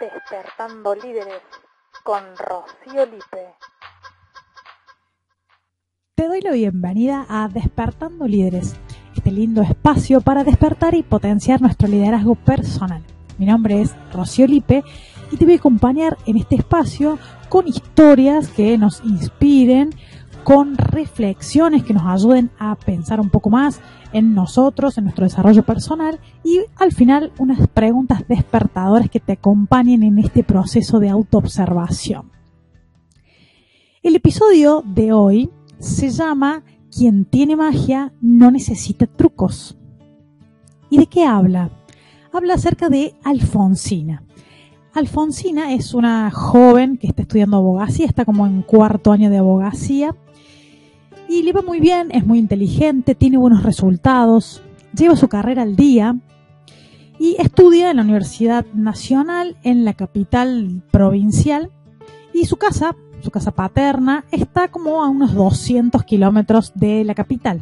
Despertando Líderes con Rocío Lipe. Te doy la bienvenida a Despertando Líderes, este lindo espacio para despertar y potenciar nuestro liderazgo personal. Mi nombre es Rocío Lipe y te voy a acompañar en este espacio con historias que nos inspiren, con reflexiones que nos ayuden a pensar un poco más en nosotros, en nuestro desarrollo personal y al final unas preguntas despertadoras que te acompañen en este proceso de autoobservación. El episodio de hoy se llama Quien tiene magia no necesita trucos. ¿Y de qué habla? Habla acerca de Alfonsina. Alfonsina es una joven que está estudiando abogacía, está como en cuarto año de abogacía y le va muy bien, es muy inteligente, tiene buenos resultados, lleva su carrera al día y estudia en la Universidad Nacional en la capital provincial. Y su casa, su casa paterna, está como a unos 200 kilómetros de la capital.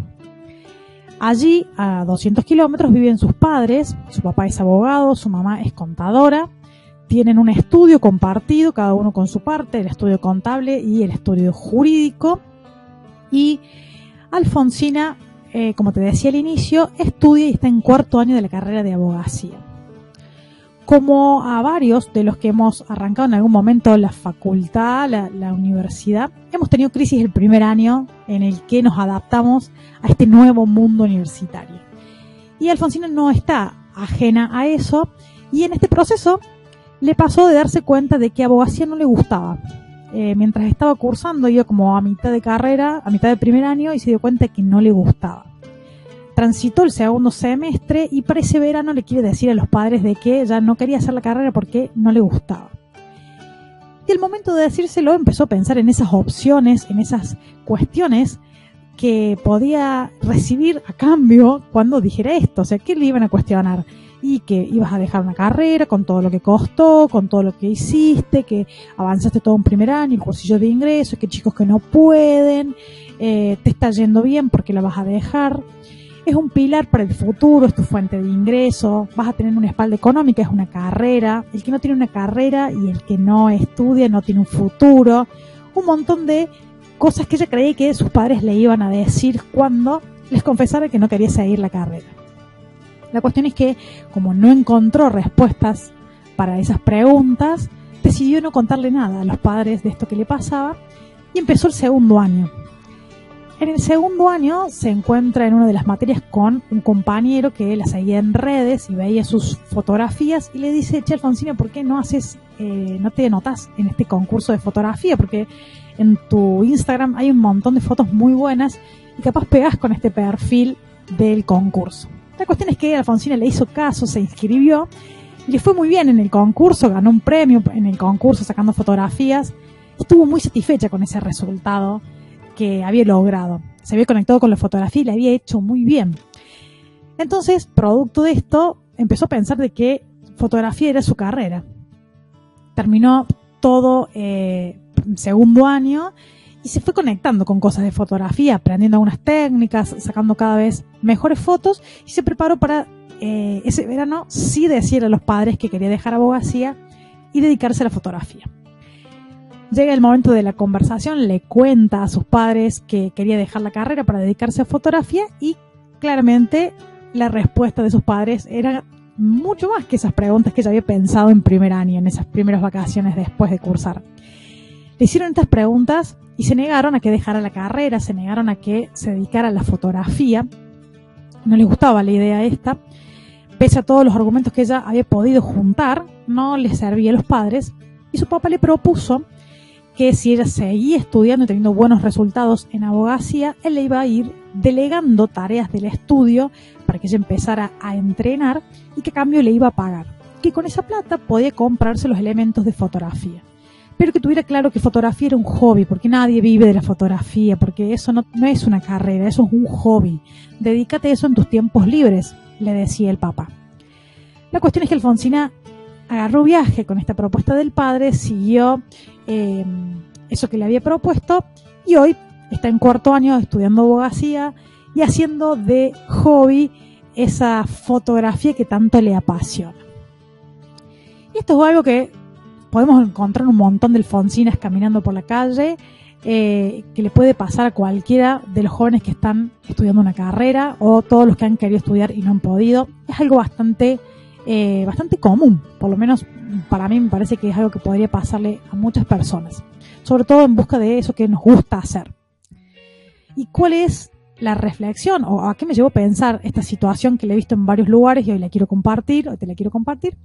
Allí, a 200 kilómetros, viven sus padres, su papá es abogado, su mamá es contadora, tienen un estudio compartido, cada uno con su parte, el estudio contable y el estudio jurídico, y Alfonsina, eh, como te decía al inicio, estudia y está en cuarto año de la carrera de abogacía. Como a varios de los que hemos arrancado en algún momento la facultad, la, la universidad, hemos tenido crisis el primer año en el que nos adaptamos a este nuevo mundo universitario. Y Alfonsina no está ajena a eso y en este proceso le pasó de darse cuenta de que abogacía no le gustaba, eh, mientras estaba cursando, iba como a mitad de carrera, a mitad de primer año, y se dio cuenta que no le gustaba. Transitó el segundo semestre y para ese verano le quiere decir a los padres de que ya no quería hacer la carrera porque no le gustaba. Y al momento de decírselo empezó a pensar en esas opciones, en esas cuestiones que podía recibir a cambio cuando dijera esto. O sea, ¿qué le iban a cuestionar? Y que ibas a dejar una carrera con todo lo que costó, con todo lo que hiciste, que avanzaste todo un primer año, el cursillo de ingresos, que chicos que no pueden, eh, te está yendo bien porque la vas a dejar. Es un pilar para el futuro, es tu fuente de ingreso, vas a tener una espalda económica, es una carrera. El que no tiene una carrera y el que no estudia no tiene un futuro. Un montón de cosas que ella creía que sus padres le iban a decir cuando les confesara que no quería seguir la carrera. La cuestión es que, como no encontró respuestas para esas preguntas, decidió no contarle nada a los padres de esto que le pasaba y empezó el segundo año. En el segundo año se encuentra en una de las materias con un compañero que la seguía en redes y veía sus fotografías y le dice, che Alfonsina, ¿por qué no haces, eh, no te notas en este concurso de fotografía? Porque en tu Instagram hay un montón de fotos muy buenas y capaz pegas con este perfil del concurso. La cuestión es que Alfonsina le hizo caso, se inscribió y le fue muy bien en el concurso, ganó un premio en el concurso sacando fotografías. Estuvo muy satisfecha con ese resultado que había logrado. Se había conectado con la fotografía y le había hecho muy bien. Entonces, producto de esto, empezó a pensar de que fotografía era su carrera. Terminó todo eh, segundo año y se fue conectando con cosas de fotografía, aprendiendo algunas técnicas, sacando cada vez mejores fotos y se preparó para eh, ese verano sí decir a los padres que quería dejar abogacía y dedicarse a la fotografía. Llega el momento de la conversación, le cuenta a sus padres que quería dejar la carrera para dedicarse a fotografía y claramente la respuesta de sus padres era mucho más que esas preguntas que ella había pensado en primer año, en esas primeras vacaciones después de cursar. Le hicieron estas preguntas y se negaron a que dejara la carrera, se negaron a que se dedicara a la fotografía. No les gustaba la idea esta. Pese a todos los argumentos que ella había podido juntar, no le servía a los padres y su papá le propuso que si ella seguía estudiando y teniendo buenos resultados en abogacía, él le iba a ir delegando tareas del estudio para que ella empezara a entrenar y que a cambio le iba a pagar. Que con esa plata podía comprarse los elementos de fotografía pero que tuviera claro que fotografía era un hobby, porque nadie vive de la fotografía, porque eso no, es una carrera, eso es un hobby. Dedícate a eso en tus tiempos libres, le decía el Papa. La cuestión es que Alfonsina agarró viaje con esta propuesta del padre, siguió eh, eso que le había propuesto y hoy está en cuarto año estudiando abogacía y haciendo de hobby esa fotografía que tanto le apasiona. Y esto es algo que podemos encontrar un montón de alfonsinas caminando por la calle, eh, que le puede pasar a cualquiera de los jóvenes que están estudiando una carrera o todos los que han querido estudiar y no han podido. Es algo bastante, eh, bastante común, por lo menos para mí me parece que es algo que podría pasarle a muchas personas, sobre todo en busca de eso que nos gusta hacer. ¿Y cuál es la reflexión o a qué me llevó a pensar esta situación que le he visto en varios lugares y hoy la quiero compartir, hoy te la quiero compartir?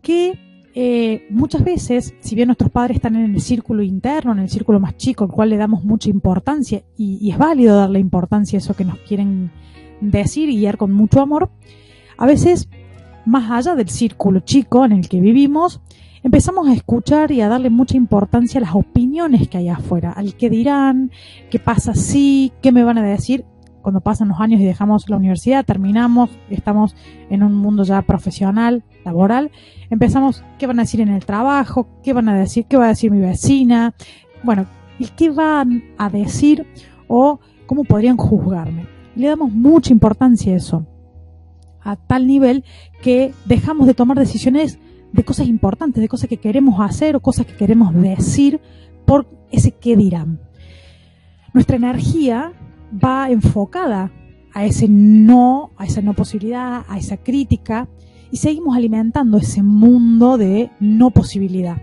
Que eh, muchas veces, si bien nuestros padres están en el círculo interno, en el círculo más chico, al cual le damos mucha importancia, y, es válido darle importancia a eso que nos quieren decir y guiar con mucho amor, a veces, más allá del círculo chico en el que vivimos, empezamos a escuchar y a darle mucha importancia a las opiniones que hay afuera, al qué dirán, qué pasa si, qué me van a decir cuando pasan los años y dejamos la universidad, terminamos, estamos en un mundo ya profesional, laboral, empezamos qué van a decir en el trabajo, qué van a decir, qué va a decir mi vecina, bueno, y qué van a decir o cómo podrían juzgarme. Le damos mucha importancia a eso, a tal nivel que dejamos de tomar decisiones de cosas importantes, de cosas que queremos hacer o cosas que queremos decir por ese qué dirán. Nuestra energía va enfocada a ese no, a esa no posibilidad, a esa crítica, y seguimos alimentando ese mundo de no posibilidad.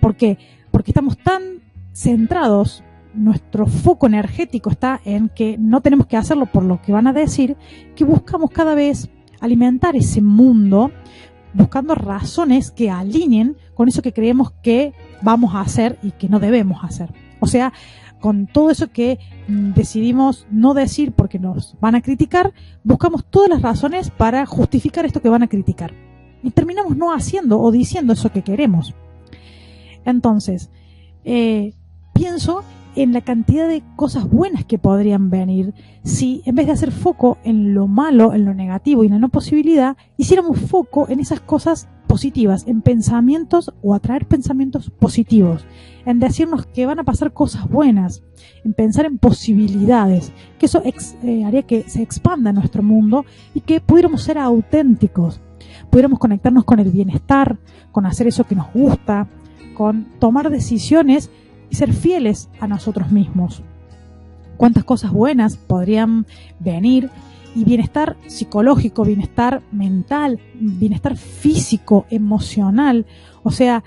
¿Por qué? Porque estamos tan centrados, nuestro foco energético está en que no tenemos que hacerlo por lo que van a decir, que buscamos cada vez alimentar ese mundo buscando razones que alineen con eso que creemos que vamos a hacer y que no debemos hacer. O sea, con todo eso que decidimos no decir porque nos van a criticar, buscamos todas las razones para justificar esto que van a criticar. Y terminamos no haciendo o diciendo eso que queremos. Entonces, eh, pienso en la cantidad de cosas buenas que podrían venir si en vez de hacer foco en lo malo, en lo negativo y en la no posibilidad, hiciéramos foco en esas cosas positivas, en pensamientos o atraer pensamientos positivos, en decirnos que van a pasar cosas buenas, en pensar en posibilidades, que eso eh, haría que se expanda nuestro mundo y que pudiéramos ser auténticos, pudiéramos conectarnos con el bienestar, con hacer eso que nos gusta, con tomar decisiones y ser fieles a nosotros mismos. Cuántas cosas buenas podrían venir y bienestar psicológico, bienestar mental, bienestar físico, emocional, o sea,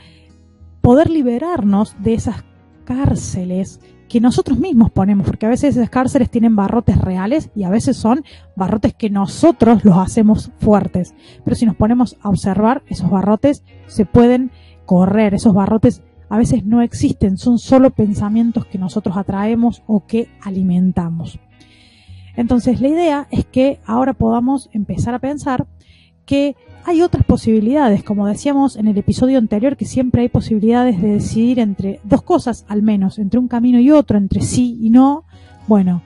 poder liberarnos de esas cárceles que nosotros mismos ponemos, porque a veces esas cárceles tienen barrotes reales y a veces son barrotes que nosotros los hacemos fuertes. Pero si nos ponemos a observar, esos barrotes se pueden correr, esos barrotes a veces no existen, son solo pensamientos que nosotros atraemos o que alimentamos. Entonces la idea es que ahora podamos empezar a pensar que hay otras posibilidades, como decíamos en el episodio anterior, que siempre hay posibilidades de decidir entre dos cosas al menos, entre un camino y otro, entre sí y no. Bueno,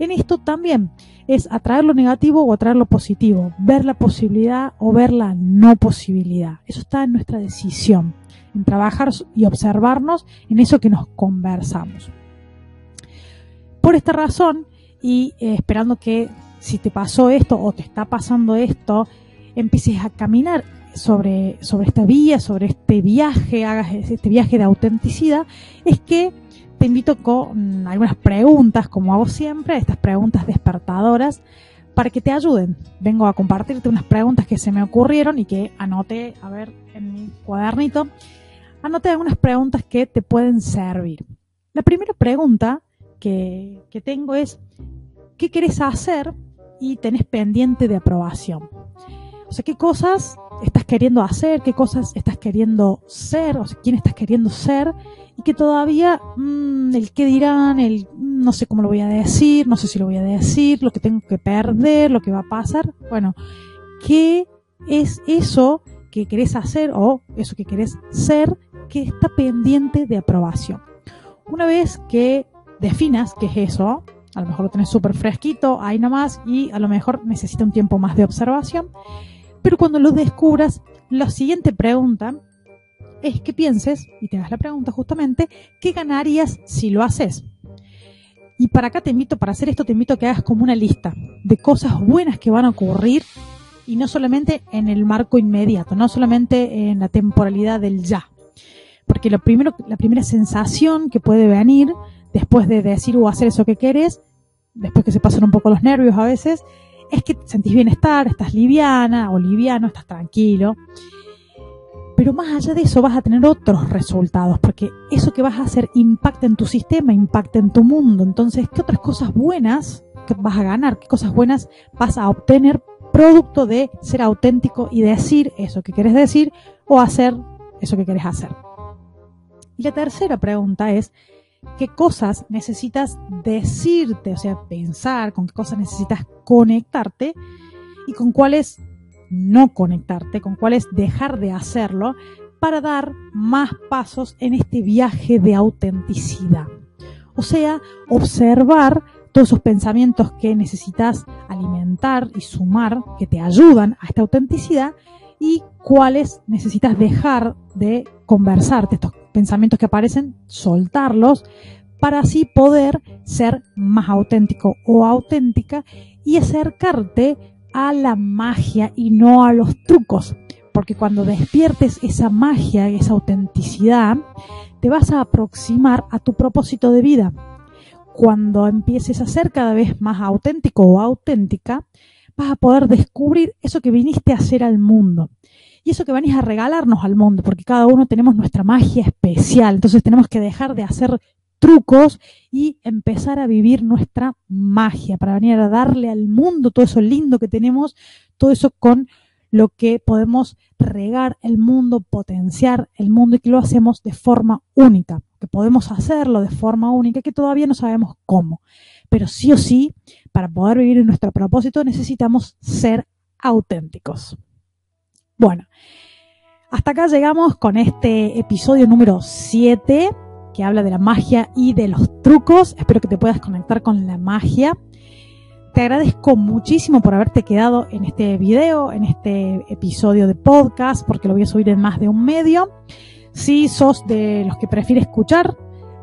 en esto también es atraer lo negativo o atraer lo positivo, ver la posibilidad o ver la no posibilidad. Eso está en nuestra decisión en trabajar y observarnos en eso que nos conversamos. Por esta razón, y eh, esperando que si te pasó esto o te está pasando esto, empieces a caminar sobre, sobre esta vía, sobre este viaje, hagas este viaje de autenticidad, es que te invito con algunas preguntas, como hago siempre, estas preguntas despertadoras, para que te ayuden. Vengo a compartirte unas preguntas que se me ocurrieron y que anoté, a ver, en mi cuadernito anoté algunas preguntas que te pueden servir. La primera pregunta que, tengo es, ¿qué querés hacer y tenés pendiente de aprobación? O sea, ¿qué cosas estás queriendo hacer? ¿Qué cosas estás queriendo ser? O sea, ¿quién estás queriendo ser? Y que todavía mm, el qué dirán, el mm, no sé cómo lo voy a decir, no sé si lo voy a decir, lo que tengo que perder, lo que va a pasar. Bueno, ¿qué es eso que querés hacer o eso que querés ser que está pendiente de aprobación. Una vez que definas qué es eso, a lo mejor lo tenés súper fresquito, ahí nomás, y a lo mejor necesita un tiempo más de observación, pero cuando lo descubras, la siguiente pregunta es que pienses, y te hagas la pregunta justamente, ¿qué ganarías si lo haces? Y para acá te invito, para hacer esto, te invito a que hagas como una lista de cosas buenas que van a ocurrir y no solamente en el marco inmediato, no solamente en la temporalidad del ya. Porque lo primero, la primera sensación que puede venir después de decir o hacer eso que quieres, después que se pasan un poco los nervios a veces, es que sentís bienestar, estás liviana o liviano, estás tranquilo. Pero más allá de eso vas a tener otros resultados, porque eso que vas a hacer impacta en tu sistema, impacta en tu mundo. Entonces, ¿qué otras cosas buenas vas a ganar? ¿Qué cosas buenas vas a obtener producto de ser auténtico y decir eso que quieres decir o hacer eso que quieres hacer? Y la tercera pregunta es, qué cosas necesitas decirte, o sea, pensar, con qué cosas necesitas conectarte y con cuáles no conectarte, con cuáles dejar de hacerlo para dar más pasos en este viaje de autenticidad. O sea, observar todos esos pensamientos que necesitas alimentar y sumar, que te ayudan a esta autenticidad, y cuáles necesitas dejar de conversarte, estos pensamientos que aparecen, soltarlos para así poder ser más auténtico o auténtica y acercarte a la magia y no a los trucos. Porque cuando despiertes esa magia, esa autenticidad, te vas a aproximar a tu propósito de vida. Cuando empieces a ser cada vez más auténtico o auténtica, vas a poder descubrir eso que viniste a hacer al mundo y eso que venís a regalarnos al mundo, porque cada uno tenemos nuestra magia especial, entonces tenemos que dejar de hacer trucos y empezar a vivir nuestra magia, para venir a darle al mundo todo eso lindo que tenemos, todo eso con lo que podemos regar el mundo, potenciar el mundo y que lo hacemos de forma única, que podemos hacerlo de forma única, que todavía no sabemos cómo. Pero sí o sí, para poder vivir en nuestro propósito necesitamos ser auténticos. Bueno, hasta acá llegamos con este episodio número 7 que habla de la magia y de los trucos. Espero que te puedas conectar con la magia. Te agradezco muchísimo por haberte quedado en este video, en este episodio de podcast, porque lo voy a subir en más de un medio. Si sos de los que prefiere escuchar,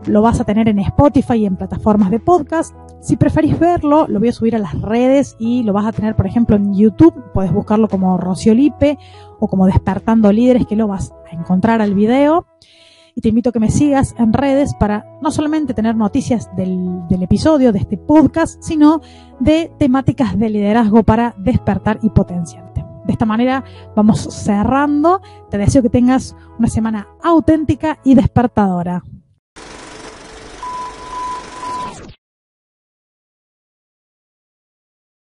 lo vas a tener en Spotify y en plataformas de podcast. Si preferís verlo, lo voy a subir a las redes y lo vas a tener, por ejemplo, en YouTube. Puedes buscarlo como Rocío Lipe o como Despertando Líderes, que lo vas a encontrar al video. Y te invito a que me sigas en redes para no solamente tener noticias del, del episodio, de este podcast, sino de temáticas de liderazgo para despertar y potenciarte. De esta manera vamos cerrando. Te deseo que tengas una semana auténtica y despertadora.